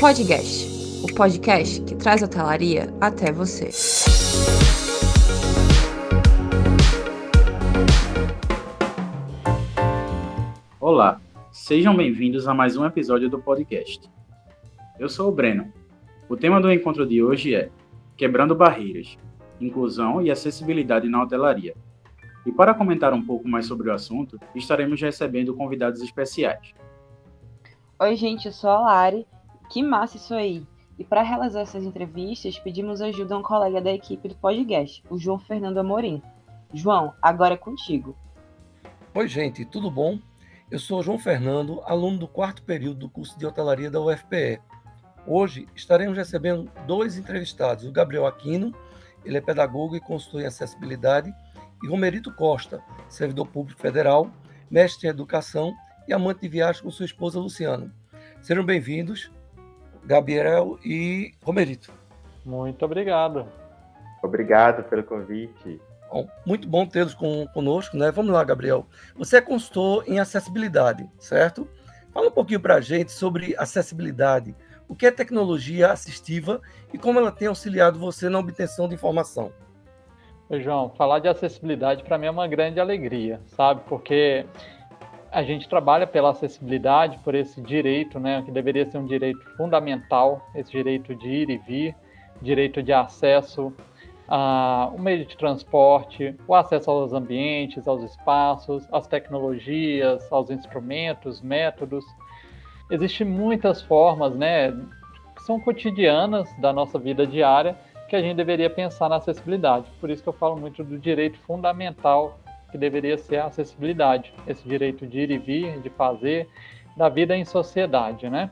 Podcast, o podcast que traz a hotelaria até você. Olá, sejam bem-vindos a mais um episódio do podcast. Eu sou o Breno. O tema do encontro de hoje é Quebrando Barreiras, Inclusão e Acessibilidade na Hotelaria. E para comentar um pouco mais sobre o assunto, estaremos recebendo convidados especiais. Oi, gente, eu sou a Lari. Que massa isso aí! E para realizar essas entrevistas, pedimos ajuda a um colega da equipe do podcast, o João Fernando Amorim. João, agora é contigo. Oi, gente, tudo bom? Eu sou João Fernando, aluno do quarto período do curso de hotelaria da UFPE. Hoje estaremos recebendo dois entrevistados, o Gabriel Aquino, ele é pedagogo e consultor em acessibilidade, e Romerito Costa, servidor público federal, mestre em educação e amante de viagem com sua esposa Luciana. Sejam bem-vindos, Gabriel e Romerito. Muito obrigado. Obrigado pelo convite. Bom, muito bom tê-los com, conosco, né? Vamos lá, Gabriel. Você é consultor em acessibilidade, certo? Fala um pouquinho para a gente sobre acessibilidade. O que é tecnologia assistiva e como ela tem auxiliado você na obtenção de informação? Oi, João, falar de acessibilidade para mim é uma grande alegria, sabe? Porque a gente trabalha pela acessibilidade, por esse direito, né, que deveria ser um direito fundamental, esse direito de ir e vir, direito de acesso a um meio de transporte, o acesso aos ambientes, aos espaços, às tecnologias, aos instrumentos, métodos. Existem muitas formas, né, que são cotidianas da nossa vida diária que a gente deveria pensar na acessibilidade. Por isso que eu falo muito do direito fundamental que deveria ser a acessibilidade, esse direito de ir e vir, de fazer, da vida em sociedade, né?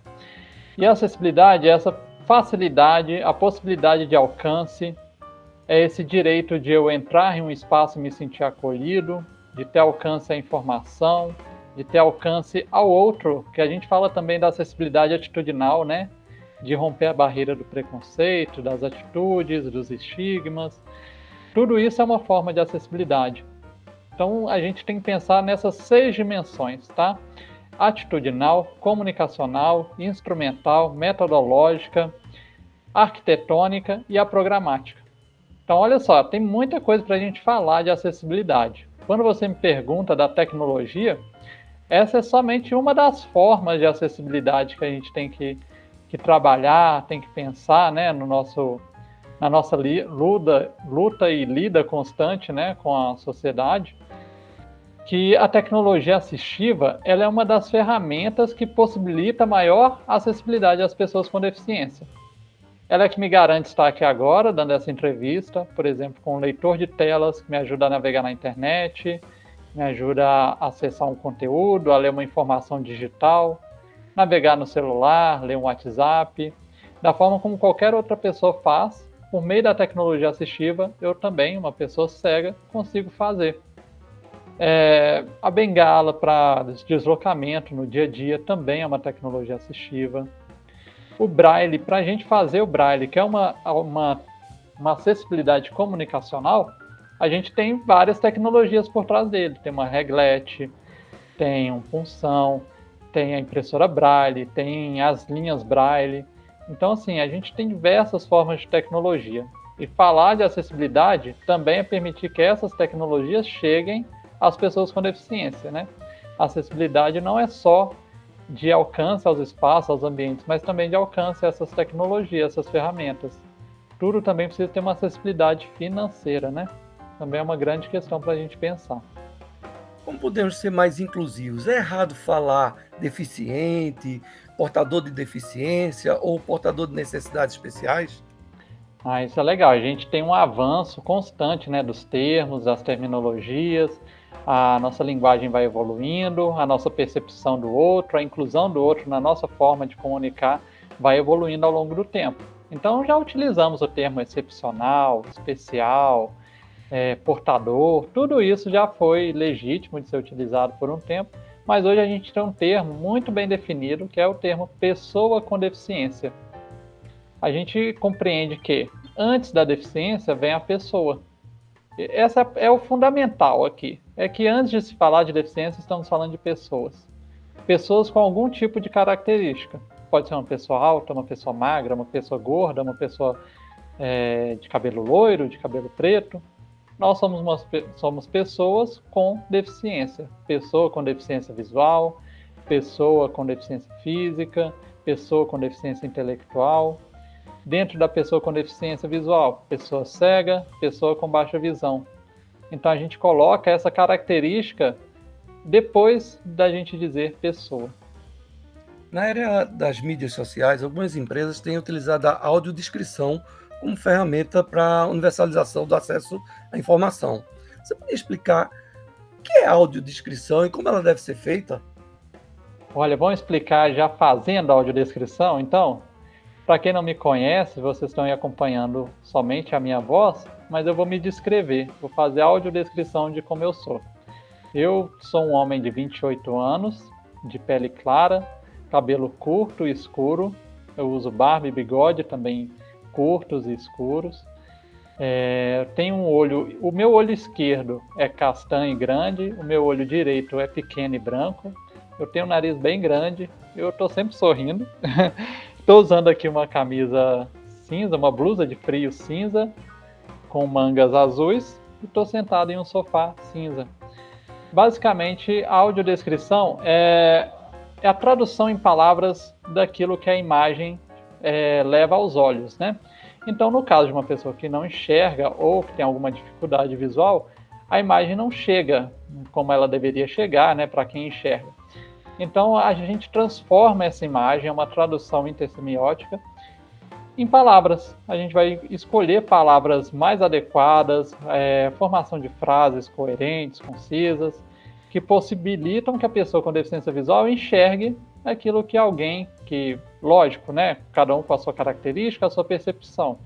E a acessibilidade é essa facilidade, a possibilidade de alcance, é esse direito de eu entrar em um espaço e me sentir acolhido, de ter alcance à informação, de ter alcance ao outro, que a gente fala também da acessibilidade atitudinal, né? de romper a barreira do preconceito, das atitudes, dos estigmas. Tudo isso é uma forma de acessibilidade. Então a gente tem que pensar nessas seis dimensões, tá? Atitudinal, comunicacional, instrumental, metodológica, arquitetônica e a programática. Então olha só, tem muita coisa para a gente falar de acessibilidade. Quando você me pergunta da tecnologia, essa é somente uma das formas de acessibilidade que a gente tem que que trabalhar, tem que pensar, né, no nosso, na nossa luta, luta e lida constante, né, com a sociedade, que a tecnologia assistiva ela é uma das ferramentas que possibilita maior acessibilidade às pessoas com deficiência. Ela é que me garante estar aqui agora, dando essa entrevista, por exemplo, com um leitor de telas que me ajuda a navegar na internet, me ajuda a acessar um conteúdo, a ler uma informação digital, navegar no celular, ler um WhatsApp, da forma como qualquer outra pessoa faz, por meio da tecnologia assistiva, eu também, uma pessoa cega, consigo fazer. É, a bengala para deslocamento no dia a dia também é uma tecnologia assistiva. O braille, para a gente fazer o braille, que é uma, uma, uma acessibilidade comunicacional, a gente tem várias tecnologias por trás dele. Tem uma reglete, tem um punção, tem a impressora Braille, tem as linhas Braille. Então, assim, a gente tem diversas formas de tecnologia. E falar de acessibilidade também é permitir que essas tecnologias cheguem às pessoas com deficiência, né? A acessibilidade não é só de alcance aos espaços, aos ambientes, mas também de alcance a essas tecnologias, essas ferramentas. Tudo também precisa ter uma acessibilidade financeira, né? Também é uma grande questão para a gente pensar. Como podemos ser mais inclusivos? É errado falar deficiente, portador de deficiência ou portador de necessidades especiais? Ah, isso é legal. A gente tem um avanço constante né, dos termos, das terminologias, a nossa linguagem vai evoluindo, a nossa percepção do outro, a inclusão do outro na nossa forma de comunicar vai evoluindo ao longo do tempo. Então já utilizamos o termo excepcional, especial, é, portador, tudo isso já foi legítimo de ser utilizado por um tempo, mas hoje a gente tem um termo muito bem definido, que é o termo pessoa com deficiência. A gente compreende que antes da deficiência vem a pessoa. Essa é o fundamental aqui. É que antes de se falar de deficiência, estamos falando de pessoas. Pessoas com algum tipo de característica. pode ser uma pessoa alta, uma pessoa magra, uma pessoa gorda, uma pessoa é, de cabelo loiro, de cabelo preto. Nós somos, uma, somos pessoas com deficiência, pessoa com deficiência visual, pessoa com deficiência física, pessoa com deficiência intelectual. Dentro da pessoa com deficiência visual, pessoa cega, pessoa com baixa visão. Então a gente coloca essa característica depois da gente dizer pessoa. Na área das mídias sociais, algumas empresas têm utilizado a audiodescrição como ferramenta para universalização do acesso à informação. Você poderia explicar o que é audiodescrição e como ela deve ser feita? Olha, vamos explicar já fazendo a audiodescrição, então? Para quem não me conhece, vocês estão aí acompanhando somente a minha voz, mas eu vou me descrever, vou fazer a audiodescrição de como eu sou. Eu sou um homem de 28 anos, de pele clara, cabelo curto e escuro. Eu uso barba e bigode também curtos e escuros. É, tenho um olho, o meu olho esquerdo é castanho e grande, o meu olho direito é pequeno e branco. Eu tenho um nariz bem grande, eu estou sempre sorrindo. Estou usando aqui uma camisa cinza, uma blusa de frio cinza com mangas azuis e estou sentado em um sofá cinza. Basicamente, a audiodescrição é, é a tradução em palavras daquilo que a imagem é, leva aos olhos, né? Então, no caso de uma pessoa que não enxerga ou que tem alguma dificuldade visual, a imagem não chega como ela deveria chegar, né, para quem enxerga. Então, a gente transforma essa imagem, é uma tradução intersemiótica, em palavras. A gente vai escolher palavras mais adequadas, é, formação de frases coerentes, concisas, que possibilitam que a pessoa com deficiência visual enxergue aquilo que alguém que, lógico, né, cada um com a sua característica, a sua percepção,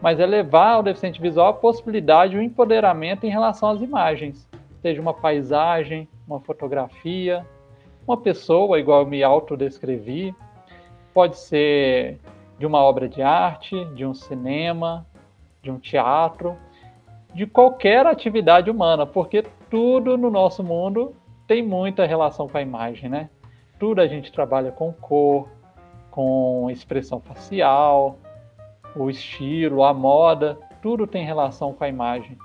mas é levar ao deficiente visual a possibilidade, o empoderamento em relação às imagens, seja uma paisagem, uma fotografia, uma pessoa, igual eu me autodescrevi, pode ser de uma obra de arte, de um cinema, de um teatro, de qualquer atividade humana, porque tudo no nosso mundo tem muita relação com a imagem, né? Tudo a gente trabalha com cor, com expressão facial, o estilo, a moda, tudo tem relação com a imagem.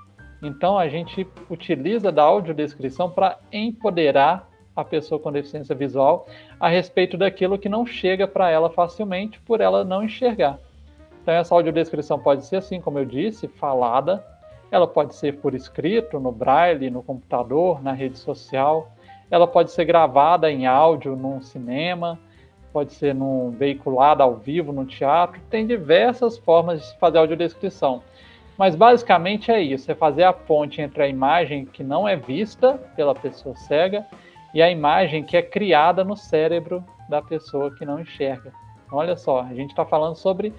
Então a gente utiliza da audiodescrição para empoderar a pessoa com deficiência visual a respeito daquilo que não chega para ela facilmente por ela não enxergar. Então, essa audiodescrição pode ser assim, como eu disse, falada, ela pode ser por escrito, no braille, no computador, na rede social, ela pode ser gravada em áudio num cinema, pode ser num veiculada ao vivo no teatro, tem diversas formas de fazer audiodescrição. Mas basicamente é isso, é fazer a ponte entre a imagem que não é vista pela pessoa cega e a imagem que é criada no cérebro da pessoa que não enxerga. Olha só, a gente está falando sobre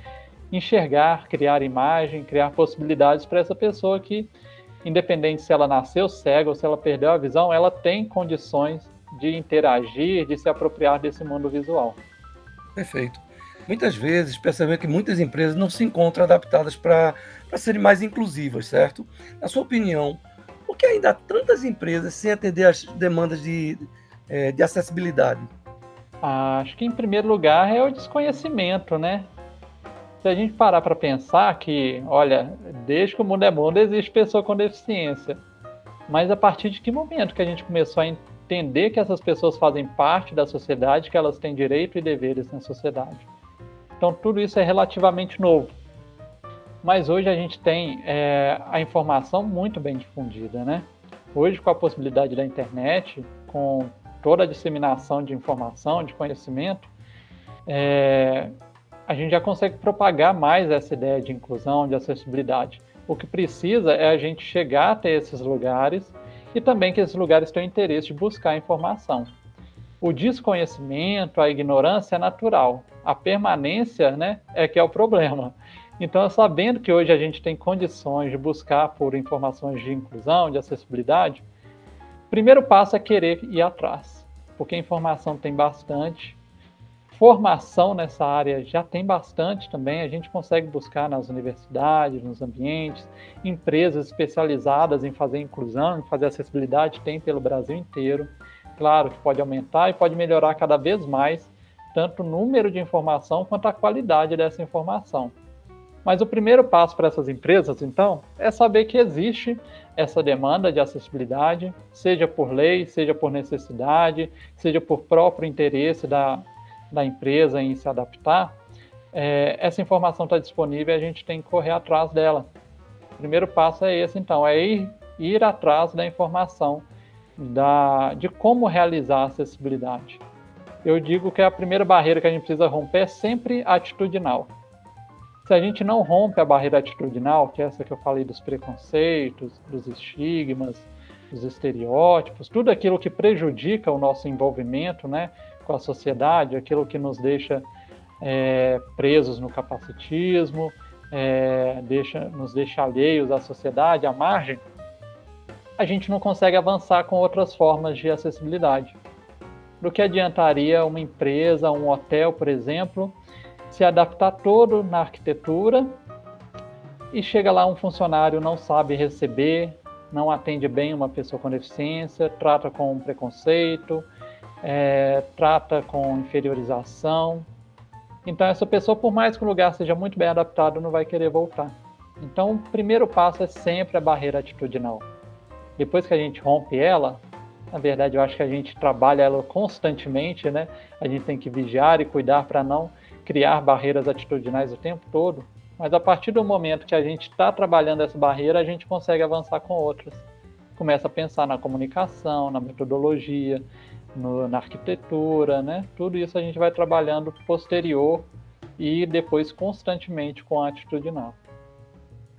enxergar, criar imagem, criar possibilidades para essa pessoa que, independente se ela nasceu cega ou se ela perdeu a visão, ela tem condições de interagir, de se apropriar desse mundo visual. Perfeito. Muitas vezes percebemos que muitas empresas não se encontram adaptadas para serem mais inclusivas, certo? Na sua opinião, por que ainda há tantas empresas sem atender às demandas de, é, de acessibilidade? Acho que, em primeiro lugar, é o desconhecimento, né? Se a gente parar para pensar que, olha, desde que o mundo é mundo, existe pessoa com deficiência. Mas a partir de que momento que a gente começou a entender que essas pessoas fazem parte da sociedade, que elas têm direito e deveres na sociedade? Então, tudo isso é relativamente novo mas hoje a gente tem é, a informação muito bem difundida, né? Hoje, com a possibilidade da internet, com toda a disseminação de informação, de conhecimento, é, a gente já consegue propagar mais essa ideia de inclusão, de acessibilidade. O que precisa é a gente chegar até esses lugares e também que esses lugares tenham interesse de buscar informação. O desconhecimento, a ignorância é natural. A permanência né, é que é o problema. Então, sabendo que hoje a gente tem condições de buscar por informações de inclusão, de acessibilidade, o primeiro passo é querer ir atrás, porque a informação tem bastante, formação nessa área já tem bastante também, a gente consegue buscar nas universidades, nos ambientes, empresas especializadas em fazer inclusão, em fazer acessibilidade, tem pelo Brasil inteiro. Claro que pode aumentar e pode melhorar cada vez mais tanto o número de informação quanto a qualidade dessa informação. Mas o primeiro passo para essas empresas, então, é saber que existe essa demanda de acessibilidade, seja por lei, seja por necessidade, seja por próprio interesse da, da empresa em se adaptar. É, essa informação está disponível e a gente tem que correr atrás dela. O primeiro passo é esse, então, é ir, ir atrás da informação da, de como realizar a acessibilidade. Eu digo que a primeira barreira que a gente precisa romper é sempre atitudinal. Se a gente não rompe a barreira atitudinal, que é essa que eu falei dos preconceitos, dos estigmas, dos estereótipos, tudo aquilo que prejudica o nosso envolvimento né, com a sociedade, aquilo que nos deixa é, presos no capacitismo, é, deixa, nos deixa alheios à sociedade, à margem, a gente não consegue avançar com outras formas de acessibilidade. Do que adiantaria uma empresa, um hotel, por exemplo, se adaptar todo na arquitetura e chega lá um funcionário não sabe receber, não atende bem uma pessoa com deficiência, trata com preconceito, é, trata com inferiorização. Então essa pessoa, por mais que o lugar seja muito bem adaptado, não vai querer voltar. Então o primeiro passo é sempre a barreira atitudinal. Depois que a gente rompe ela, na verdade eu acho que a gente trabalha ela constantemente, né? A gente tem que vigiar e cuidar para não criar barreiras atitudinais o tempo todo, mas a partir do momento que a gente está trabalhando essa barreira, a gente consegue avançar com outras. Começa a pensar na comunicação, na metodologia, no, na arquitetura, né? Tudo isso a gente vai trabalhando posterior e depois constantemente com a atitudinal.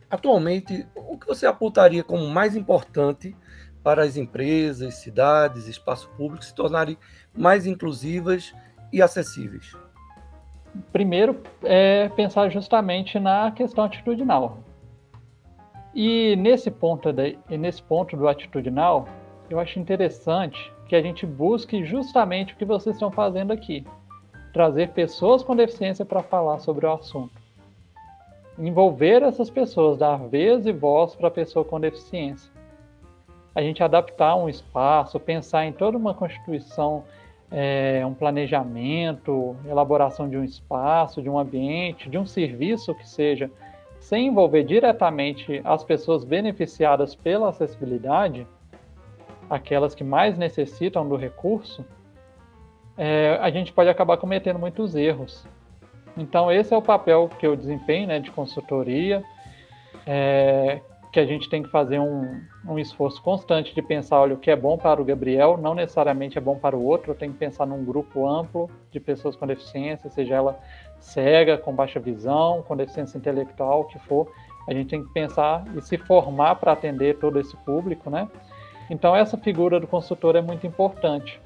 Atualmente, o que você apontaria como mais importante para as empresas, cidades, espaços públicos se tornarem mais inclusivas e acessíveis? primeiro é pensar justamente na questão atitudinal. E nesse ponto, de, nesse ponto do atitudinal, eu acho interessante que a gente busque justamente o que vocês estão fazendo aqui: trazer pessoas com deficiência para falar sobre o assunto. Envolver essas pessoas, dar vez e voz para a pessoa com deficiência. A gente adaptar um espaço, pensar em toda uma constituição é, um planejamento, elaboração de um espaço, de um ambiente, de um serviço que seja, sem envolver diretamente as pessoas beneficiadas pela acessibilidade, aquelas que mais necessitam do recurso, é, a gente pode acabar cometendo muitos erros. Então, esse é o papel que eu desempenho né, de consultoria, é, que a gente tem que fazer um, um esforço constante de pensar, olha, o que é bom para o Gabriel não necessariamente é bom para o outro, eu tenho que pensar num grupo amplo de pessoas com deficiência, seja ela cega, com baixa visão, com deficiência intelectual, o que for, a gente tem que pensar e se formar para atender todo esse público, né? Então essa figura do consultor é muito importante.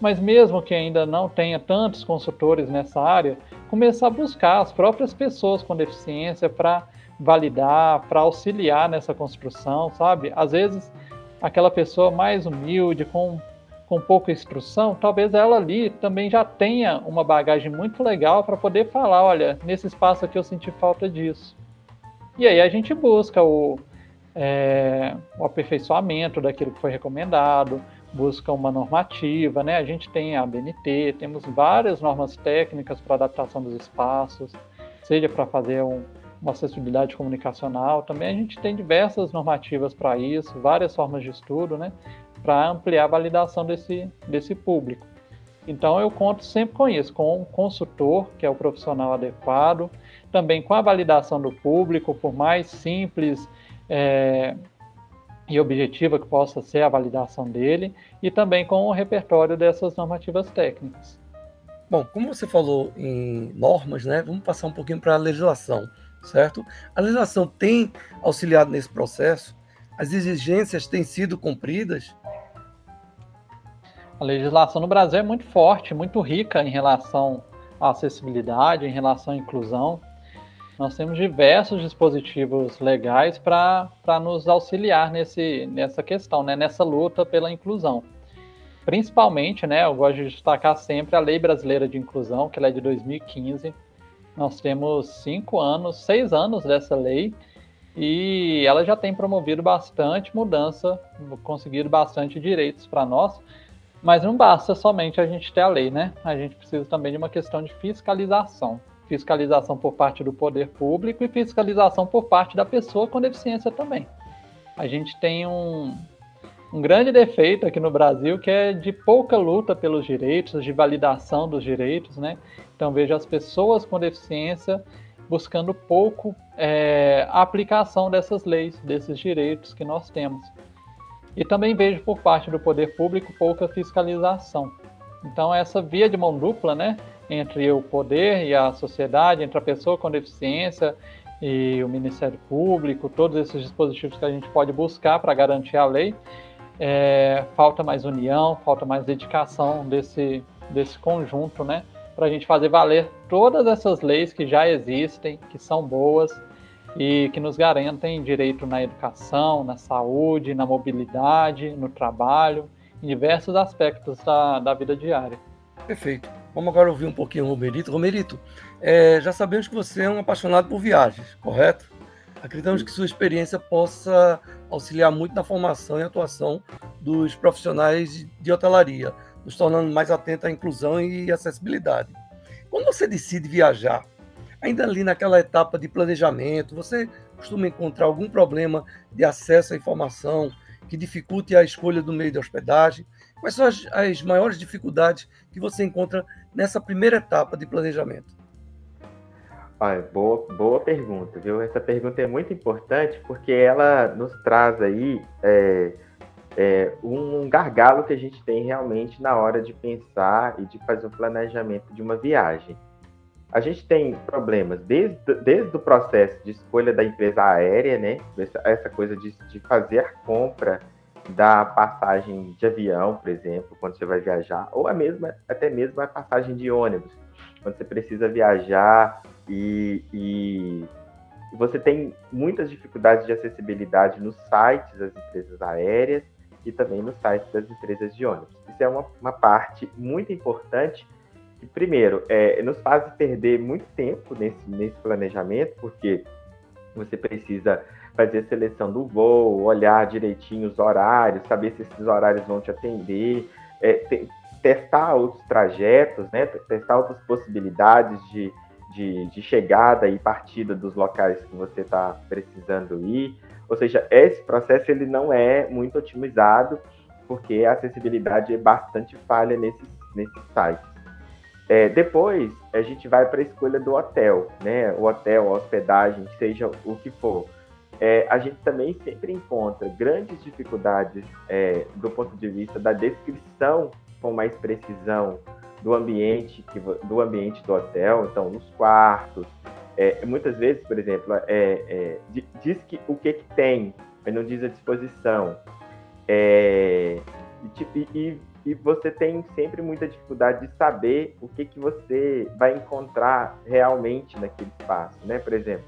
Mas mesmo que ainda não tenha tantos consultores nessa área, começar a buscar as próprias pessoas com deficiência para validar, para auxiliar nessa construção, sabe? Às vezes, aquela pessoa mais humilde, com, com pouca instrução, talvez ela ali também já tenha uma bagagem muito legal para poder falar: olha, nesse espaço aqui eu senti falta disso. E aí a gente busca o, é, o aperfeiçoamento daquilo que foi recomendado, busca uma normativa, né? A gente tem a BNT, temos várias normas técnicas para adaptação dos espaços, seja para fazer um, uma acessibilidade comunicacional. Também a gente tem diversas normativas para isso, várias formas de estudo, né, para ampliar a validação desse, desse público. Então eu conto sempre com isso, com um consultor, que é o profissional adequado, também com a validação do público, por mais simples é, e objetiva que possa ser a validação dele, e também com o repertório dessas normativas técnicas. Bom, como você falou em normas, né, vamos passar um pouquinho para a legislação certo? A legislação tem auxiliado nesse processo? As exigências têm sido cumpridas? A legislação no Brasil é muito forte, muito rica em relação à acessibilidade, em relação à inclusão. Nós temos diversos dispositivos legais para nos auxiliar nesse, nessa questão, né, nessa luta pela inclusão. Principalmente, né, eu gosto de destacar sempre a Lei Brasileira de Inclusão, que ela é de 2015, nós temos cinco anos, seis anos dessa lei e ela já tem promovido bastante mudança, conseguido bastante direitos para nós, Mas não basta somente a gente ter a lei, né? A gente precisa também de uma questão de fiscalização. Fiscalização por parte do poder público e fiscalização por parte da pessoa com deficiência também. A gente tem um, um grande defeito aqui no Brasil que é de pouca luta pelos direitos, de validação dos direitos, né? Então vejo as pessoas com deficiência buscando pouco é, a aplicação dessas leis, desses direitos que nós temos. E também vejo por parte do poder público pouca fiscalização. Então essa via de mão dupla, né, entre o poder e a sociedade, entre a pessoa com deficiência e o Ministério Público, todos esses dispositivos que a gente pode buscar para garantir a lei, é, falta mais união, falta mais dedicação desse, desse conjunto, né? Para a gente fazer valer todas essas leis que já existem, que são boas e que nos garantem direito na educação, na saúde, na mobilidade, no trabalho, em diversos aspectos da, da vida diária. Perfeito. Vamos agora ouvir um pouquinho o Romerito. Romerito, é, já sabemos que você é um apaixonado por viagens, correto? Acreditamos que sua experiência possa auxiliar muito na formação e atuação dos profissionais de hotelaria, nos tornando mais atentos à inclusão e acessibilidade. Quando você decide viajar, ainda ali naquela etapa de planejamento, você costuma encontrar algum problema de acesso à informação que dificulte a escolha do meio de hospedagem? Quais são as, as maiores dificuldades que você encontra nessa primeira etapa de planejamento? Olha, boa, boa pergunta, viu? Essa pergunta é muito importante porque ela nos traz aí é, é, um gargalo que a gente tem realmente na hora de pensar e de fazer o planejamento de uma viagem. A gente tem problemas desde, desde o processo de escolha da empresa aérea, né? Essa, essa coisa de, de fazer a compra da passagem de avião, por exemplo, quando você vai viajar, ou a mesma, até mesmo a passagem de ônibus, quando você precisa viajar e, e você tem muitas dificuldades de acessibilidade nos sites das empresas aéreas e também nos sites das empresas de ônibus. Isso é uma, uma parte muito importante que, primeiro, é, nos faz perder muito tempo nesse, nesse planejamento, porque você precisa fazer a seleção do voo, olhar direitinho os horários, saber se esses horários vão te atender, é, te, testar outros trajetos, né, testar outras possibilidades de, de, de chegada e partida dos locais que você está precisando ir. Ou seja, esse processo ele não é muito otimizado, porque a acessibilidade é bastante falha nesses, nesses sites. É, depois, a gente vai para a escolha do hotel, né? O hotel, a hospedagem, seja o que for. É, a gente também sempre encontra grandes dificuldades é, do ponto de vista da descrição com mais precisão do ambiente que, do ambiente do hotel, então nos quartos. É, muitas vezes, por exemplo, é, é, diz que o que, que tem, mas não diz a disposição. É, e, e, e, você tem sempre muita dificuldade de saber o que, que você vai encontrar realmente naquele espaço, né? Por exemplo,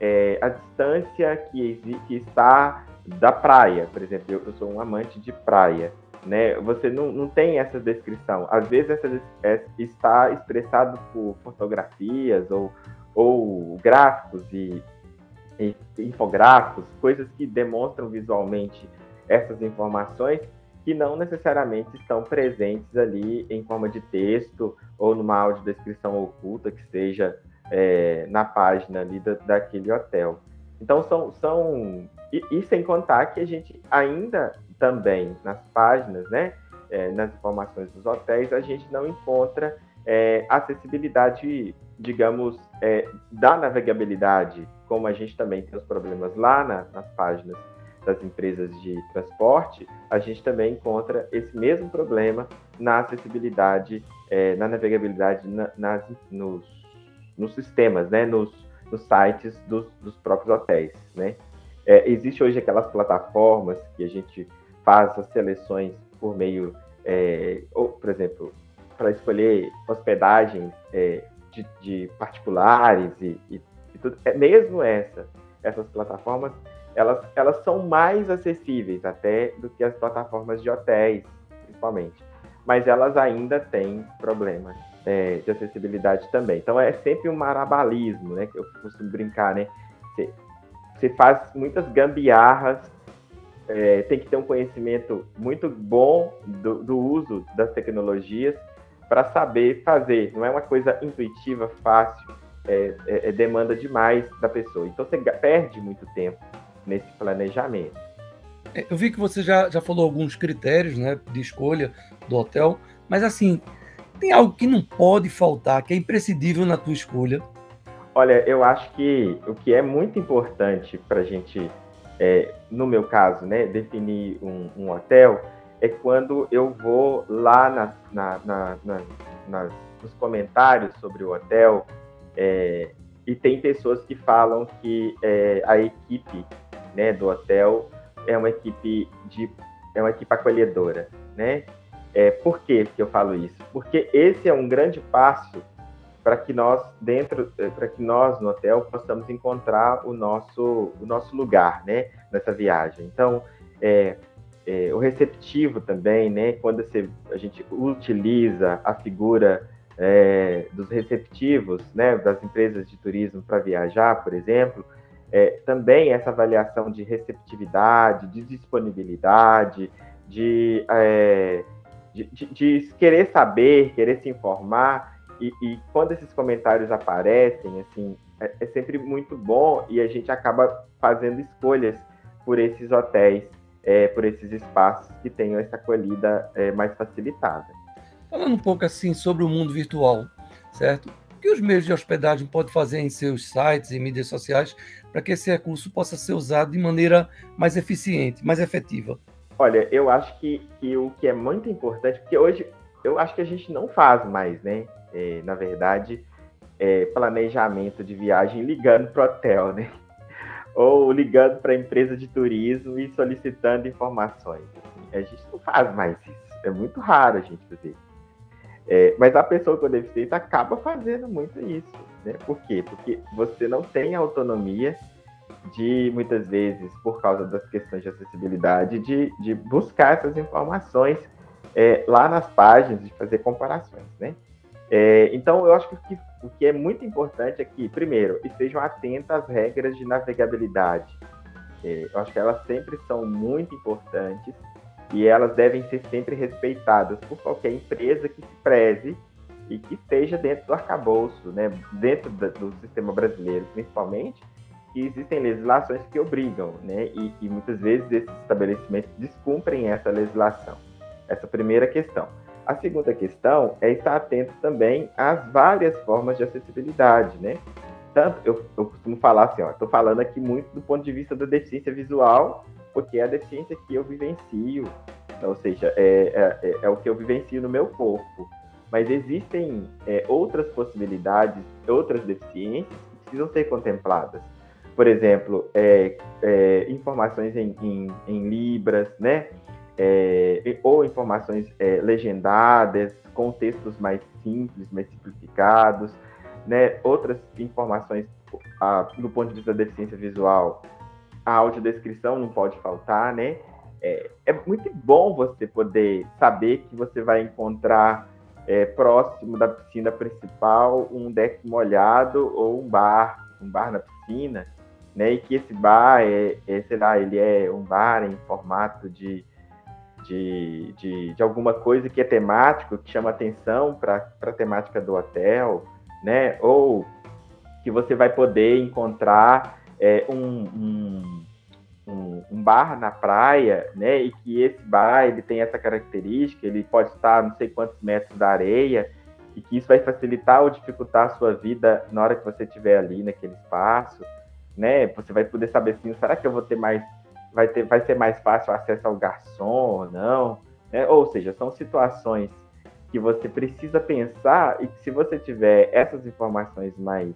é, a distância que, que está da praia, por exemplo, eu, eu sou um amante de praia né? Você não, não tem essa descrição. Às vezes essa é, está expressado por fotografias ou, ou gráficos e, e infográficos, coisas que demonstram visualmente essas informações que não necessariamente estão presentes ali em forma de texto ou numa audiodescrição oculta que seja é, na página ali da, daquele hotel. Então são, são e, e, sem contar que a gente ainda também nas páginas, né, é, nas informações dos hotéis, a gente não encontra é, acessibilidade, digamos, é, da navegabilidade, como a gente também tem os problemas lá na, nas páginas das empresas de transporte, a gente também encontra esse mesmo problema na acessibilidade, é, na navegabilidade na, nas, nos, nos sistemas, né, nos, nos sites dos, dos próprios hotéis, né. É, existe hoje aquelas plataformas que a gente faz as seleções por meio, é, ou, por exemplo, para escolher hospedagens é, de, de, particulares e, e, e, tudo. É, mesmo essa, essas plataformas, elas, elas são mais acessíveis até do que as plataformas de hotéis, principalmente. Mas elas ainda têm problemas é, de acessibilidade também. Então é sempre um marabalismo, né? Que eu costumo brincar, né? Você, faz muitas gambiarras é, tem que ter um conhecimento muito bom do, do uso das tecnologias para saber fazer. Não é uma coisa intuitiva, fácil, é, é, é, demanda demais da pessoa. Então você perde muito tempo nesse planejamento. É, eu vi que você já, já falou alguns critérios né, de escolha do hotel, mas assim, tem algo que não pode faltar, que é imprescindível na tua escolha? Olha, eu acho que o que é muito importante para a gente, é, no meu caso, né, definir um, um, hotel, é quando eu vou lá na, na, na, na nos comentários sobre o hotel é, e tem pessoas que falam que é, a equipe né, do hotel é uma equipe de é uma equipe acolhedora, né? É, por que eu falo isso? Porque esse é um grande passo para que nós dentro, é, para que nós no hotel possamos encontrar o nosso, o nosso lugar, né, nessa viagem. Então, é, é, o receptivo também, né, quando você, a gente utiliza a figura é, dos receptivos, né, das empresas de turismo para viajar, por exemplo, é, também essa avaliação de receptividade, de disponibilidade, de é, de, de, querer saber, querer se informar, e, e, quando esses comentários aparecem, assim, é, é, sempre muito bom e a gente acaba fazendo escolhas por esses hotéis, é, por esses espaços que tenham essa acolhida é, mais facilitada. Falando um pouco assim sobre o mundo virtual, certo? O que os meios de hospedagem podem fazer em seus sites e mídias sociais para que esse recurso possa ser usado de maneira mais eficiente, mais efetiva? Olha, eu acho que, que o que é muito importante, porque hoje eu acho que a gente não faz mais, né? É, na verdade, é, planejamento de viagem ligando para o hotel, né? Ou ligando para a empresa de turismo e solicitando informações. Assim, a gente não faz mais isso. É muito raro a gente fazer. É, mas a pessoa com deficiência acaba fazendo muito isso. Né? Por quê? Porque você não tem autonomia de muitas vezes, por causa das questões de acessibilidade, de, de buscar essas informações é, lá nas páginas, de fazer comparações, né? É, então, eu acho que o que é muito importante é que, primeiro, estejam atentos às regras de navegabilidade. É, eu acho que elas sempre são muito importantes e elas devem ser sempre respeitadas por qualquer empresa que se preze e que esteja dentro do arcabouço, né, dentro do sistema brasileiro, principalmente, que existem legislações que obrigam, né? E, e muitas vezes esses estabelecimentos descumprem essa legislação. Essa é primeira questão. A segunda questão é estar atento também às várias formas de acessibilidade, né? Tanto, eu, eu costumo falar assim, ó, estou falando aqui muito do ponto de vista da deficiência visual, porque é a deficiência que eu vivencio, ou seja, é, é, é o que eu vivencio no meu corpo. Mas existem é, outras possibilidades, outras deficiências que precisam ser contempladas por exemplo, é, é, informações em, em, em, Libras, né? É, ou informações é, legendadas, com textos mais simples, mais simplificados, né? Outras informações a, do ponto de vista da deficiência visual, a audiodescrição não pode faltar, né? É, é muito bom você poder saber que você vai encontrar é, próximo da piscina principal um deck molhado ou um bar, um bar na piscina, né? E que esse bar é, é sei lá, ele é um bar em formato de, de, de, de alguma coisa que é temático, que chama atenção para a temática do hotel, né? Ou que você vai poder encontrar é, um, um, um, um, bar na praia, né? E que esse bar ele tem essa característica, ele pode estar não sei quantos metros da areia e que isso vai facilitar ou dificultar a sua vida na hora que você estiver ali naquele espaço né? Você vai poder saber assim, será que eu vou ter mais, vai ter, vai ser mais fácil acesso ao garçom ou não? Né? Ou seja, são situações que você precisa pensar e que se você tiver essas informações mais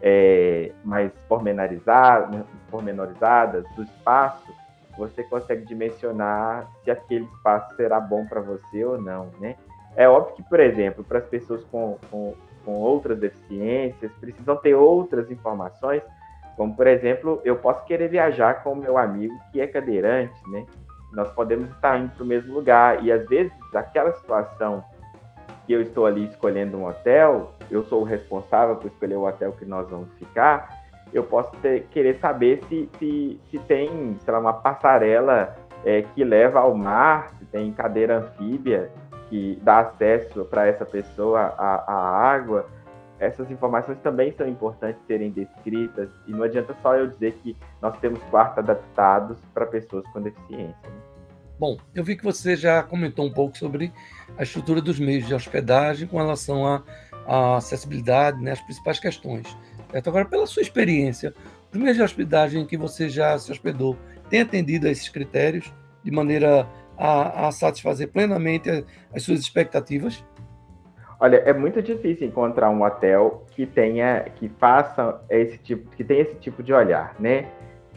é, mais pormenorizadas, pormenorizadas do espaço, você consegue dimensionar se aquele espaço será bom para você ou não, né? É óbvio que, por exemplo, para as pessoas com, com, com outras deficiências, precisam ter outras informações como, por exemplo, eu posso querer viajar com o meu amigo que é cadeirante, né? Nós podemos estar indo para o mesmo lugar e, às vezes, aquela situação que eu estou ali escolhendo um hotel, eu sou o responsável por escolher o hotel que nós vamos ficar, eu posso ter, querer saber se, se, se tem, sei lá, uma passarela é, que leva ao mar, se tem cadeira anfíbia que dá acesso para essa pessoa à, à água. Essas informações também são importantes serem descritas e não adianta só eu dizer que nós temos quartos adaptados para pessoas com deficiência. Né? Bom, eu vi que você já comentou um pouco sobre a estrutura dos meios de hospedagem com relação à, à acessibilidade, né, as principais questões. Certo? Agora, pela sua experiência, os meios de hospedagem que você já se hospedou têm atendido a esses critérios de maneira a, a satisfazer plenamente as suas expectativas? Olha, é muito difícil encontrar um hotel que tenha, que faça esse tipo, que tenha esse tipo de olhar, né?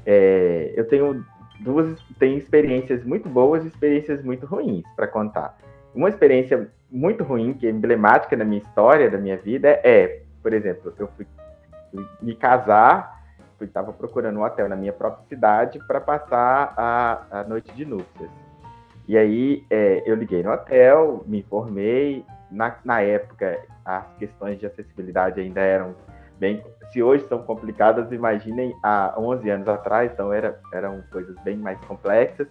É, eu tenho duas, tenho experiências muito boas e experiências muito ruins para contar. Uma experiência muito ruim, que é emblemática na minha história, da minha vida, é, por exemplo, eu fui, fui me casar, estava procurando um hotel na minha própria cidade para passar a, a noite de núpcias. E aí é, eu liguei no hotel, me informei. Na, na época, as questões de acessibilidade ainda eram bem. Se hoje são complicadas, imaginem há 11 anos atrás, então era, eram coisas bem mais complexas.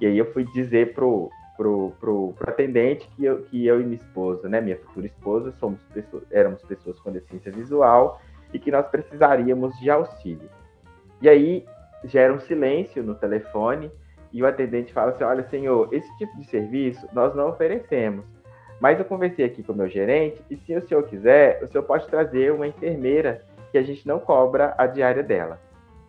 E aí eu fui dizer pro, pro, pro, pro atendente que eu, que eu e minha esposa, né, minha futura esposa, somos pessoas, éramos pessoas com deficiência visual e que nós precisaríamos de auxílio. E aí gera um silêncio no telefone e o atendente fala assim: Olha, senhor, esse tipo de serviço nós não oferecemos. Mas eu conversei aqui com o meu gerente e se o senhor quiser, o senhor pode trazer uma enfermeira que a gente não cobra a diária dela.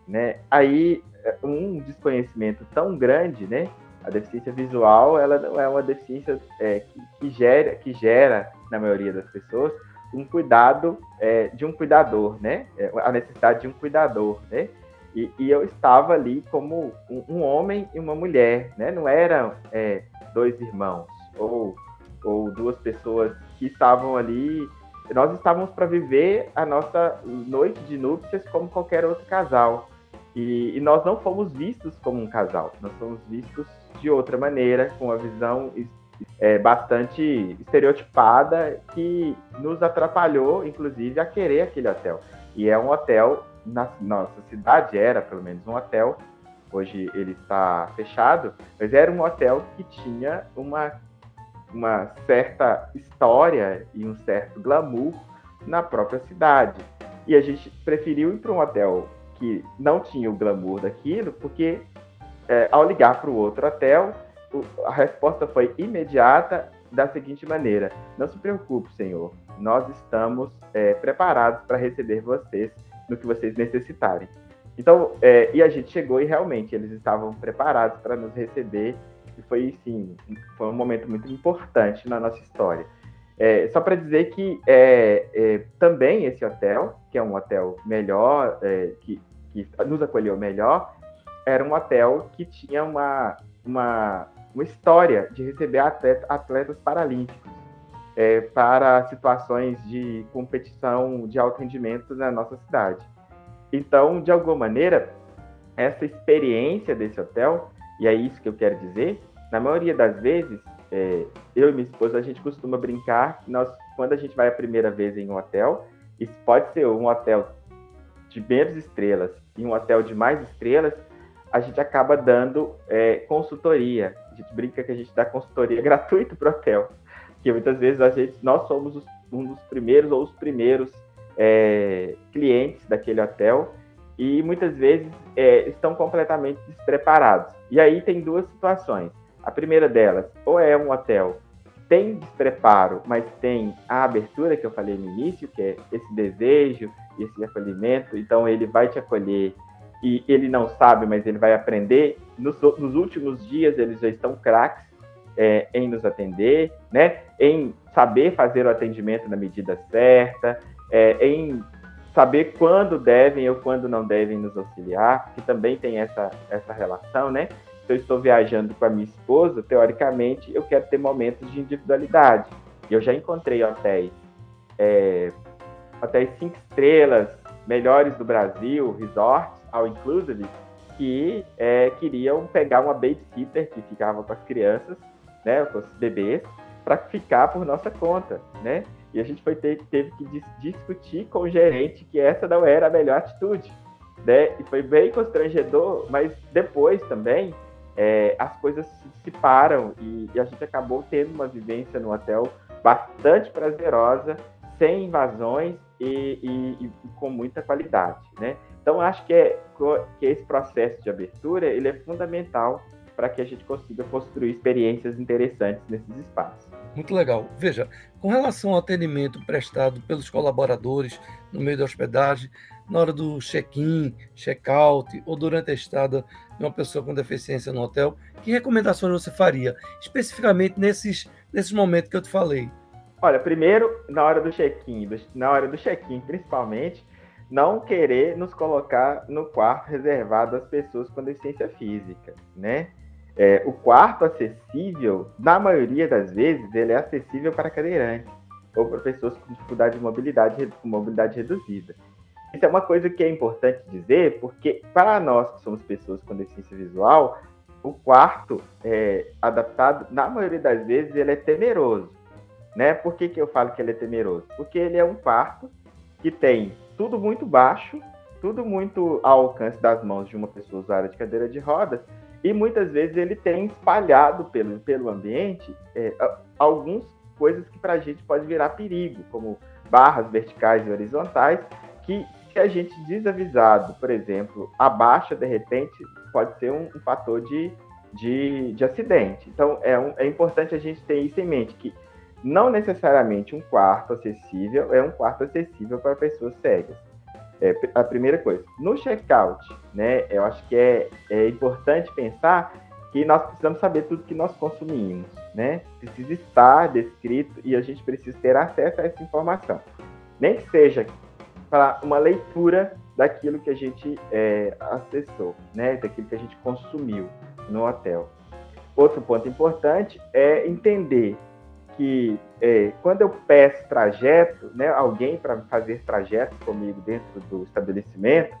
Né? Aí, um desconhecimento tão grande, né? A deficiência visual, ela não é uma deficiência é, que, que, gera, que gera, na maioria das pessoas, um cuidado é, de um cuidador, né? É, a necessidade de um cuidador, né? E, e eu estava ali como um, um, homem e uma mulher, né? Não eram é, dois irmãos ou, ou duas pessoas que estavam ali. Nós estávamos para viver a nossa noite de núpcias como qualquer outro casal. E, e, nós não fomos vistos como um casal, nós fomos vistos de outra maneira, com uma visão é, bastante estereotipada que nos atrapalhou, inclusive, a querer aquele hotel. E é um hotel na nossa cidade era pelo menos um hotel, hoje ele está fechado, mas era um hotel que tinha uma, uma certa história e um certo glamour na própria cidade. E a gente preferiu ir para um hotel que não tinha o glamour daquilo, porque é, ao ligar para o outro hotel, a resposta foi imediata da seguinte maneira: Não se preocupe, senhor, nós estamos é, preparados para receber vocês no que vocês necessitarem. Então, é, e a gente chegou e realmente eles estavam preparados para nos receber e foi, sim, foi um momento muito importante na nossa história. É, só para dizer que é, é, também esse hotel, que é um hotel melhor, é, que, que, nos acolheu melhor, era um hotel que tinha uma, uma, uma história de receber atleta, atletas paralímpicos é, para situações de competição de alto rendimento na nossa cidade. Então, de alguma maneira, essa experiência desse hotel, e é isso que eu quero dizer, na maioria das vezes, é, eu e minha esposa, a gente costuma brincar que nós, quando a gente vai a primeira vez em um hotel, isso pode ser um hotel de menos estrelas e um hotel de mais estrelas, a gente acaba dando é, consultoria. A gente brinca que a gente dá consultoria gratuita para o hotel que muitas vezes a gente, nós somos os, um dos primeiros ou os primeiros é, clientes daquele hotel e muitas vezes é, estão completamente despreparados. E aí tem duas situações. A primeira delas, ou é um hotel que tem despreparo, mas tem a abertura que eu falei no início, que é esse desejo, esse acolhimento, então ele vai te acolher e ele não sabe, mas ele vai aprender. Nos, nos últimos dias eles já estão craques é, em nos atender, né? em saber fazer o atendimento na medida certa, é, em saber quando devem ou quando não devem nos auxiliar, que também tem essa, essa relação, né? Se eu estou viajando com a minha esposa, teoricamente eu quero ter momentos de individualidade. E eu já encontrei hotéis, é, hotéis cinco estrelas, melhores do Brasil, resorts, all inclusive, que é, queriam pegar uma babysitter que ficava com as crianças né, com os bebês, para ficar por nossa conta, né? E a gente foi ter, teve que dis discutir com o gerente que essa não era a melhor atitude. Né? E foi bem constrangedor, mas depois também é, as coisas se dissiparam e, e, a gente acabou tendo uma vivência no hotel bastante prazerosa, sem invasões e, e, e com muita qualidade, né? Então acho que, é, que esse processo de abertura ele é fundamental para que a gente consiga construir experiências interessantes nesses espaços. Muito legal. Veja, com relação ao atendimento prestado pelos colaboradores no meio da hospedagem, na hora do check-in, check-out ou durante a estada de uma pessoa com deficiência no hotel, que recomendações você faria, especificamente nesses, nesses momentos que eu te falei? Olha, primeiro, na hora do check-in, na hora do check-in, principalmente, não querer nos colocar no quarto reservado às pessoas com deficiência física, né? É, o quarto acessível, na maioria das vezes, ele é acessível para cadeirantes ou para pessoas com dificuldade de mobilidade, com mobilidade reduzida. Isso é uma coisa que é importante dizer, porque para nós que somos pessoas com deficiência visual, o quarto é, adaptado, na maioria das vezes, ele é temeroso. Né? Por que, que eu falo que ele é temeroso? Porque ele é um quarto que tem tudo muito baixo, tudo muito ao alcance das mãos de uma pessoa usuária de cadeira de rodas, e muitas vezes ele tem espalhado pelo, pelo ambiente é, algumas coisas que para a gente pode virar perigo, como barras verticais e horizontais, que se a gente desavisado, por exemplo, abaixa de repente, pode ser um, um fator de, de, de, acidente. Então é, um, é importante a gente ter isso em mente, que não necessariamente um quarto acessível é um quarto acessível para pessoas cegas. É a primeira coisa. No checkout, né, eu acho que é, é importante pensar que nós precisamos saber tudo que nós consumimos, né? Precisa estar descrito e a gente precisa ter acesso a essa informação. Nem que seja para uma leitura daquilo que a gente é, acessou, né? Daquilo que a gente consumiu no hotel. Outro ponto importante é entender que é, quando eu peço trajeto, né, alguém para fazer trajeto comigo dentro do estabelecimento,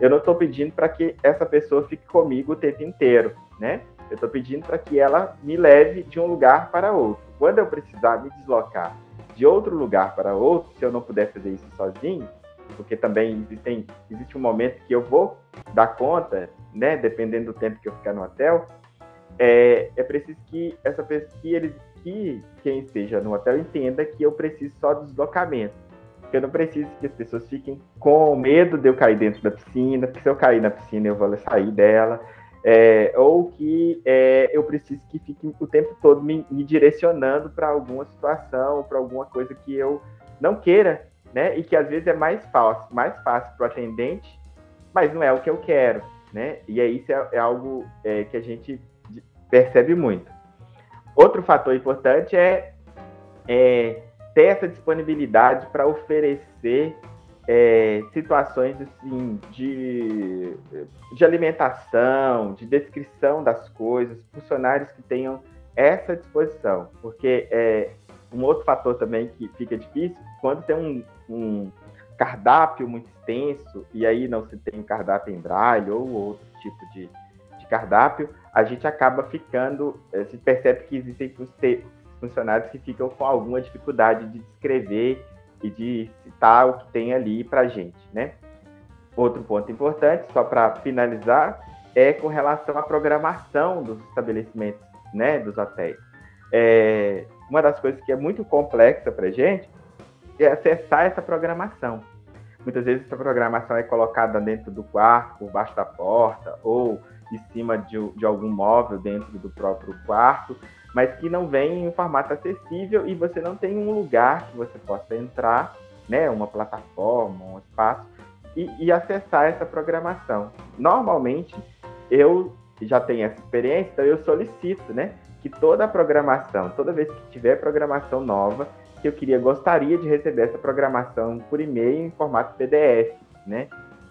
eu não estou pedindo para que essa pessoa fique comigo o tempo inteiro, né? Eu estou pedindo para que ela me leve de um lugar para outro. Quando eu precisar me deslocar de outro lugar para outro, se eu não puder fazer isso sozinho, porque também existem, existe um momento que eu vou dar conta, né, dependendo do tempo que eu ficar no hotel, é, é preciso que essa pessoa, que eles que quem esteja no hotel entenda que eu preciso só do deslocamento. Eu não preciso que as pessoas fiquem com medo de eu cair dentro da piscina, porque se eu cair na piscina eu vou sair dela. É, ou que é, eu preciso que fique o tempo todo me, me direcionando para alguma situação, para alguma coisa que eu não queira, né? E que às vezes é mais fácil, mais fácil para o atendente, mas não é o que eu quero, né? E aí isso é, é algo é, que a gente percebe muito. Outro fator importante é, é ter essa disponibilidade para oferecer é, situações assim, de, de alimentação, de descrição das coisas, funcionários que tenham essa disposição, porque é, um outro fator também que fica difícil, quando tem um, um cardápio muito extenso, e aí não se tem um cardápio em braille ou outro tipo de, de cardápio, a gente acaba ficando, eh, se percebe que existem funcionários que ficam com alguma dificuldade de descrever e de citar o que tem ali para a gente, né? Outro ponto importante, só para finalizar, é com relação à programação dos estabelecimentos, né, dos hotéis. É, uma das coisas que é muito complexa para a gente é acessar essa programação. Muitas vezes essa programação é colocada dentro do quarto, por baixo da porta, ou em cima de, de algum móvel dentro do próprio quarto, mas que não vem em formato acessível e você não tem um lugar que você possa entrar, né, uma plataforma, um espaço, e, e acessar essa programação. Normalmente, eu já tenho essa experiência, então eu solicito, né, que toda a programação, toda vez que tiver programação nova, que eu queria, gostaria de receber essa programação por e-mail em formato PDF, né?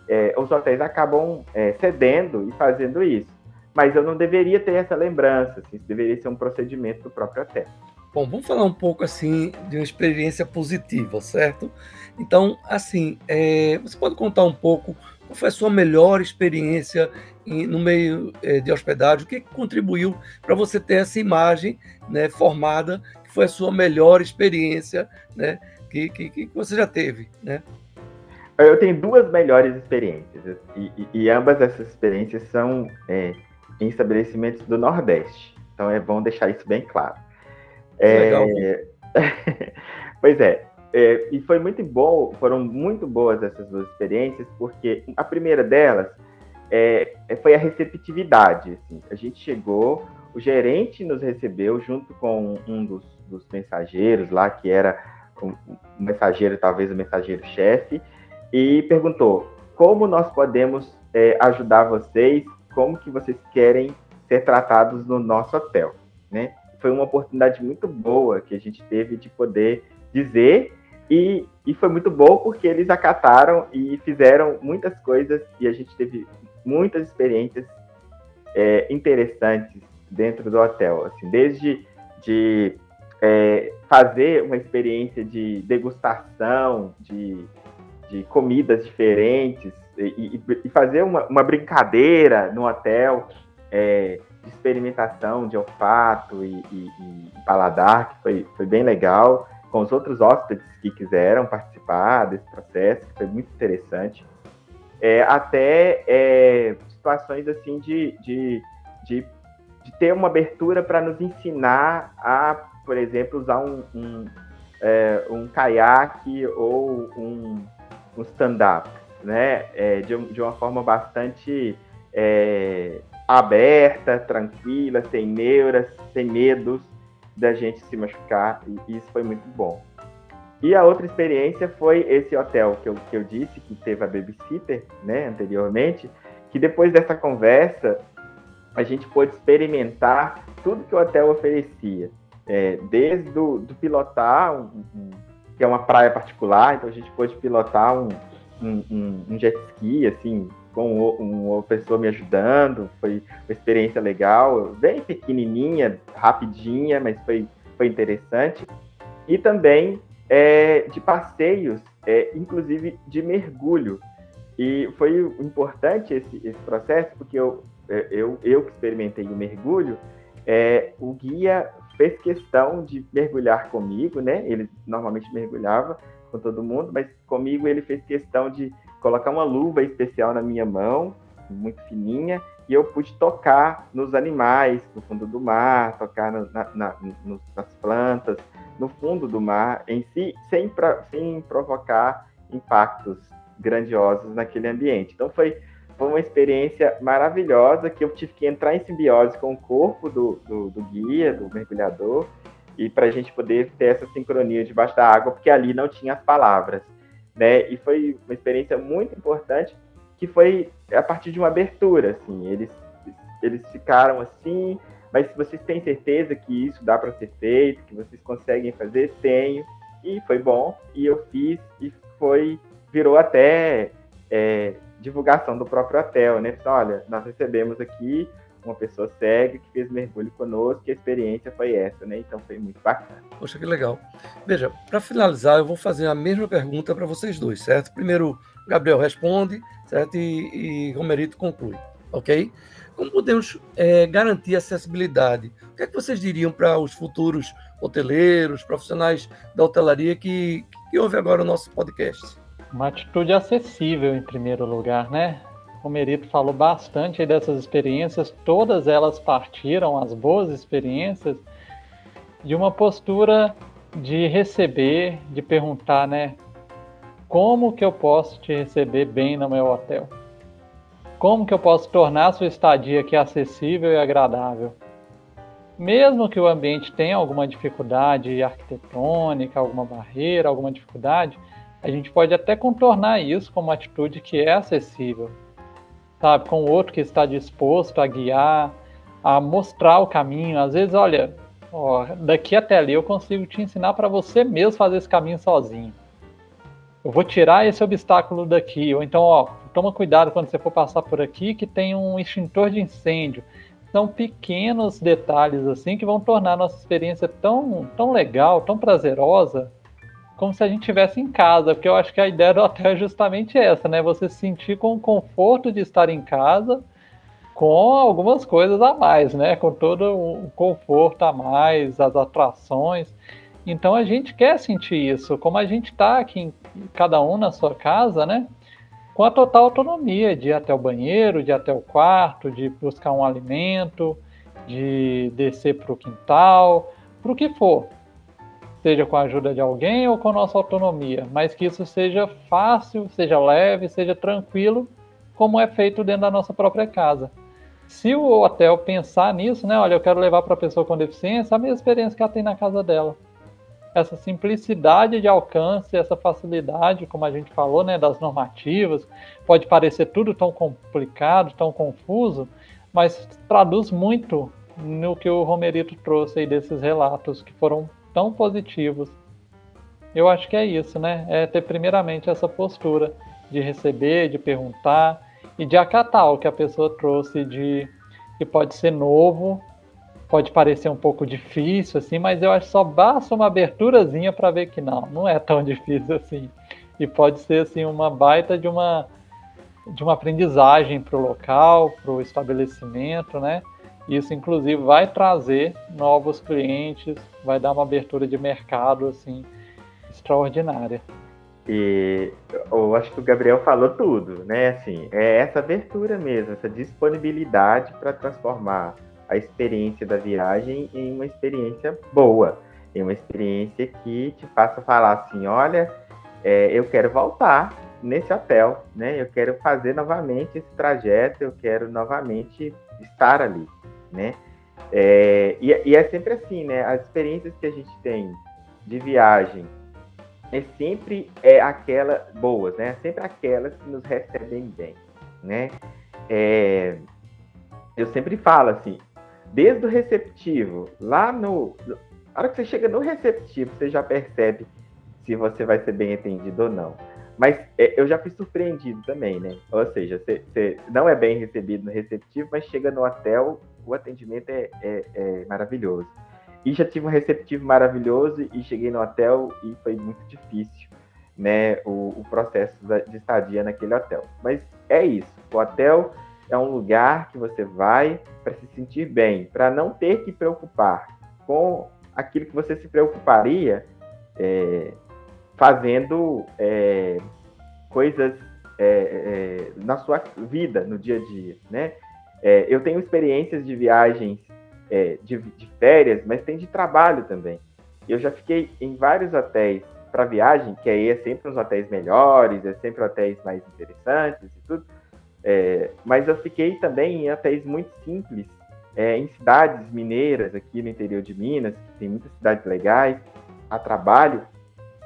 É, os hotéis acabam é, cedendo e fazendo isso. Mas eu não deveria ter essa lembrança, assim, isso deveria ser um procedimento do próprio hotel. Bom, vamos falar um pouco assim de uma experiência positiva, certo? Então, assim, é, você pode contar um pouco qual foi a sua melhor experiência em, no meio é, de hospedagem? O que contribuiu para você ter essa imagem né, formada, que foi a sua melhor experiência né, que, que, que você já teve, né? Eu tenho duas melhores experiências e, e, e ambas essas experiências são é, em estabelecimentos do Nordeste. Então é bom deixar isso bem claro. É, Legal. pois é, é, e foi muito bom, foram muito boas essas duas experiências, porque a primeira delas é, é, foi a receptividade. Assim. A gente chegou, o gerente nos recebeu junto com um dos, dos mensageiros lá, que era um, um mensageiro, talvez o mensageiro-chefe, e perguntou como nós podemos é, ajudar vocês, como que vocês querem ser tratados no nosso hotel, né? Foi uma oportunidade muito boa que a gente teve de poder dizer e, e foi muito bom porque eles acataram e fizeram muitas coisas e a gente teve muitas experiências é, interessantes dentro do hotel, assim, desde de é, fazer uma experiência de degustação de, de comidas diferentes e, e, e fazer uma, uma, brincadeira no hotel é, de experimentação de olfato e, e, paladar, que foi, foi bem legal, com os outros hóspedes que quiseram participar desse processo, que foi muito interessante. É, até é, situações assim de, de, de, de, ter uma abertura para nos ensinar a, por exemplo, usar um, um, é, um caiaque ou um, um stand-up, né? É, de, de, uma forma bastante é, aberta, tranquila, sem neuras, sem medos da gente se machucar, e isso foi muito bom. E a outra experiência foi esse hotel que eu, que eu disse, que teve a babysitter, né, anteriormente, que depois dessa conversa, a gente pôde experimentar tudo que o hotel oferecia. É, desde do, do pilotar, um, um, que é uma praia particular, então a gente pôde pilotar um, um, um jet ski, assim, com uma pessoa me ajudando, foi uma experiência legal, bem pequenininha, rapidinha, mas foi, foi interessante. E também é, de passeios, é, inclusive de mergulho. E foi importante esse, esse processo, porque eu, é, eu, eu que experimentei o mergulho, é, o guia fez questão de mergulhar comigo, né? Ele normalmente mergulhava com todo mundo, mas comigo ele fez questão de colocar uma luva especial na minha mão, muito fininha, e eu pude tocar nos animais no fundo do mar, tocar na, na, no, nas plantas no fundo do mar em si, sem, pra, sem provocar impactos grandiosos naquele ambiente. Então foi, foi uma experiência maravilhosa que eu tive que entrar em simbiose com o corpo do, do, do guia, do mergulhador, e para a gente poder ter essa sincronia debaixo da água, porque ali não tinha as palavras né? E foi uma experiência muito importante que foi a partir de uma abertura, assim, eles eles ficaram assim, mas se vocês têm certeza que isso dá para ser feito, que vocês conseguem fazer, tenho. E foi bom, e eu fiz, e foi, virou até é, divulgação do próprio hotel, né? Olha, nós recebemos aqui uma pessoa cega que fez mergulho conosco e a experiência foi essa, né? Então foi muito bacana. Poxa, que legal. Veja, para finalizar, eu vou fazer a mesma pergunta para vocês dois, certo? Primeiro, Gabriel responde, certo? E, e Romerito conclui, ok? Como podemos é, garantir acessibilidade? O que é que vocês diriam para os futuros hoteleiros, profissionais da hotelaria que, que ouvem agora o nosso podcast? Uma atitude acessível, em primeiro lugar, né? O Merito falou bastante dessas experiências, todas elas partiram, as boas experiências, de uma postura de receber, de perguntar, né? Como que eu posso te receber bem no meu hotel? Como que eu posso tornar a sua estadia aqui acessível e agradável? Mesmo que o ambiente tenha alguma dificuldade arquitetônica, alguma barreira, alguma dificuldade, a gente pode até contornar isso com uma atitude que é acessível sabe? Com outro que está disposto a guiar, a mostrar o caminho. Às vezes, olha, ó, daqui até ali eu consigo te ensinar para você mesmo fazer esse caminho sozinho. Eu vou tirar esse obstáculo daqui. Ou então, ó, toma cuidado quando você for passar por aqui que tem um extintor de incêndio. São pequenos detalhes assim que vão tornar a nossa experiência tão, tão legal, tão prazerosa, como se a gente estivesse em casa, porque eu acho que a ideia do hotel é justamente essa, né? Você se sentir com o conforto de estar em casa, com algumas coisas a mais, né? Com todo o conforto a mais, as atrações. Então a gente quer sentir isso, como a gente está aqui, em, cada um na sua casa, né? Com a total autonomia de ir até o banheiro, de ir até o quarto, de buscar um alimento, de descer para o quintal, para o que for. Seja com a ajuda de alguém ou com nossa autonomia, mas que isso seja fácil, seja leve, seja tranquilo, como é feito dentro da nossa própria casa. Se o hotel pensar nisso, né? Olha, eu quero levar para a pessoa com deficiência a mesma experiência que ela tem na casa dela. Essa simplicidade de alcance, essa facilidade, como a gente falou, né, das normativas, pode parecer tudo tão complicado, tão confuso, mas traduz muito no que o Romerito trouxe aí desses relatos que foram tão positivos. Eu acho que é isso, né? É ter primeiramente essa postura de receber, de perguntar, e de acatar o que a pessoa trouxe de que pode ser novo, pode parecer um pouco difícil assim, mas eu acho que só basta uma aberturazinha para ver que não, não é tão difícil assim. E pode ser assim uma baita de uma de uma aprendizagem para o local, para o estabelecimento, né? Isso inclusive vai trazer novos clientes, vai dar uma abertura de mercado assim extraordinária. E eu acho que o Gabriel falou tudo, né? Assim, é essa abertura mesmo, essa disponibilidade para transformar a experiência da viagem em uma experiência boa, em uma experiência que te faça falar assim, olha, é, eu quero voltar nesse hotel, né? Eu quero fazer novamente esse trajeto, eu quero novamente estar ali, né? É, e, e é sempre assim, né? As experiências que a gente tem de viagem é sempre é aquela boas, né? Sempre aquelas que nos recebem bem, né? É, eu sempre falo assim, desde o receptivo, lá no, a hora que você chega no receptivo, você já percebe se você vai ser bem atendido ou não. Mas é, eu já fui surpreendido também, né? Ou seja, você, você, não é bem recebido no receptivo, mas chega no hotel, o atendimento é, é, é maravilhoso. E já tive um receptivo maravilhoso e cheguei no hotel e foi muito difícil, né, o, o processo de estadia naquele hotel. Mas é isso, o hotel é um lugar que você vai para se sentir bem, para não ter que preocupar com aquilo que você se preocuparia é, fazendo é, coisas é, é na sua vida, no dia a dia, né? É, eu tenho experiências de viagens é, de, de, férias, mas tem de trabalho também. Eu já fiquei em vários hotéis para viagem, que aí é sempre uns hotéis melhores, é sempre hotéis mais interessantes e tudo. É, mas eu fiquei também em hotéis muito simples, é, em cidades mineiras, aqui no interior de Minas, que tem muitas cidades legais, a trabalho,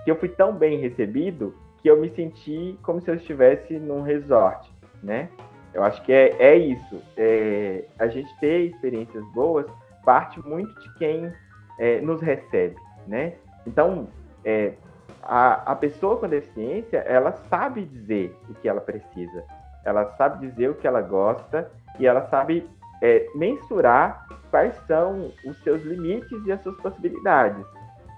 que eu fui tão bem recebido que eu me senti como se eu estivesse num resort, né? Eu acho que é, é isso. É, a gente ter experiências boas parte muito de quem é, nos recebe, né? Então, é, a, a pessoa com deficiência, ela sabe dizer o que ela precisa. Ela sabe dizer o que ela gosta e ela sabe é, mensurar quais são os seus limites e as suas possibilidades.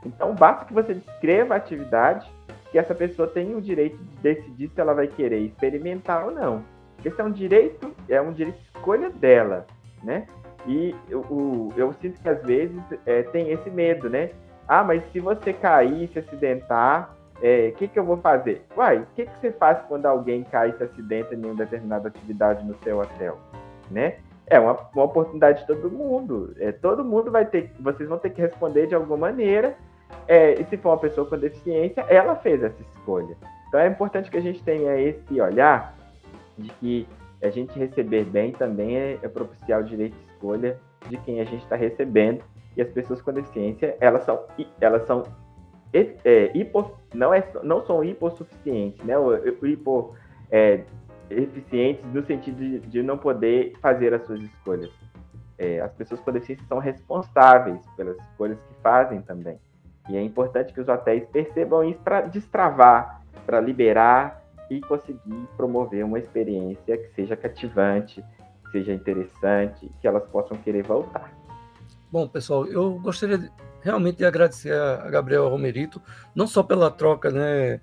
Então, basta que você descreva a atividade que essa pessoa tem o direito de decidir se ela vai querer experimentar ou não. Esse é um direito, é um direito de escolha dela, né? E eu, eu sinto que às vezes é, tem esse medo, né? Ah, mas se você cair, se acidentar, o é, que, que eu vou fazer? Uai, o que, que você faz quando alguém cai e se acidenta em uma determinada atividade no seu hotel? Né? É uma, uma oportunidade de todo mundo. É, todo mundo vai ter, vocês vão ter que responder de alguma maneira. É, e se for uma pessoa com deficiência, ela fez essa escolha. Então é importante que a gente tenha esse olhar de que a gente receber bem também é, é propiciar o direito de escolha de quem a gente está recebendo. E as pessoas com deficiência, elas são, elas são é, hipo, não, é, não são hipossuficientes, né? O, o hipo, é, eficientes no sentido de, de, não poder fazer as suas escolhas. É, as pessoas com deficiência são responsáveis pelas escolhas que fazem também. E é importante que os hotéis percebam isso para destravar, para liberar e conseguir promover uma experiência que seja cativante, que seja interessante, que elas possam querer voltar. Bom, pessoal, eu gostaria realmente de agradecer a Gabriel Romerito, não só pela troca né,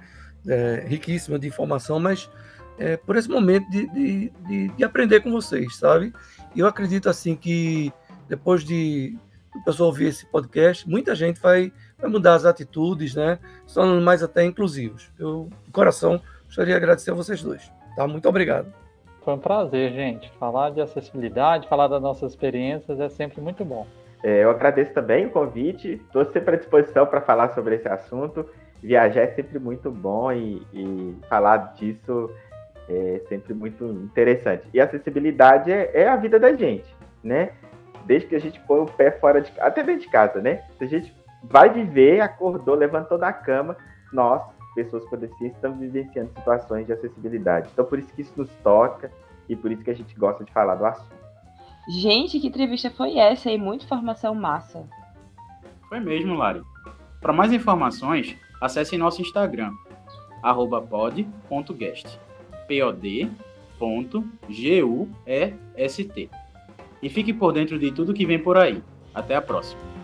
é, riquíssima de informação, mas é, por esse momento de, de, de, de, aprender com vocês, sabe? Eu acredito assim que depois de o pessoal ouvir esse podcast, muita gente vai, vai mudar as atitudes, né? Se tornando mais até inclusivos. Eu, de coração, gostaria de agradecer a vocês dois. Tá? Muito obrigado. Foi um prazer, gente. Falar de acessibilidade, falar das nossas experiências é sempre muito bom. É, eu agradeço também o convite, estou sempre à disposição para falar sobre esse assunto. Viajar é sempre muito bom e, e falar disso é sempre muito interessante. E acessibilidade é, é, a vida da gente, né? Desde que a gente põe o pé fora de até dentro de casa, né? Se a gente vai viver, acordou, levantou da cama, nós, pessoas com deficiência, estamos vivenciando situações de acessibilidade. Então, por isso que isso nos toca e por isso que a gente gosta de falar do assunto. Gente, que entrevista foi essa e muita informação massa. Foi mesmo, Lari. Para mais informações, acesse nosso Instagram, pod.guest, pod.gust. E fique por dentro de tudo que vem por aí. Até a próxima.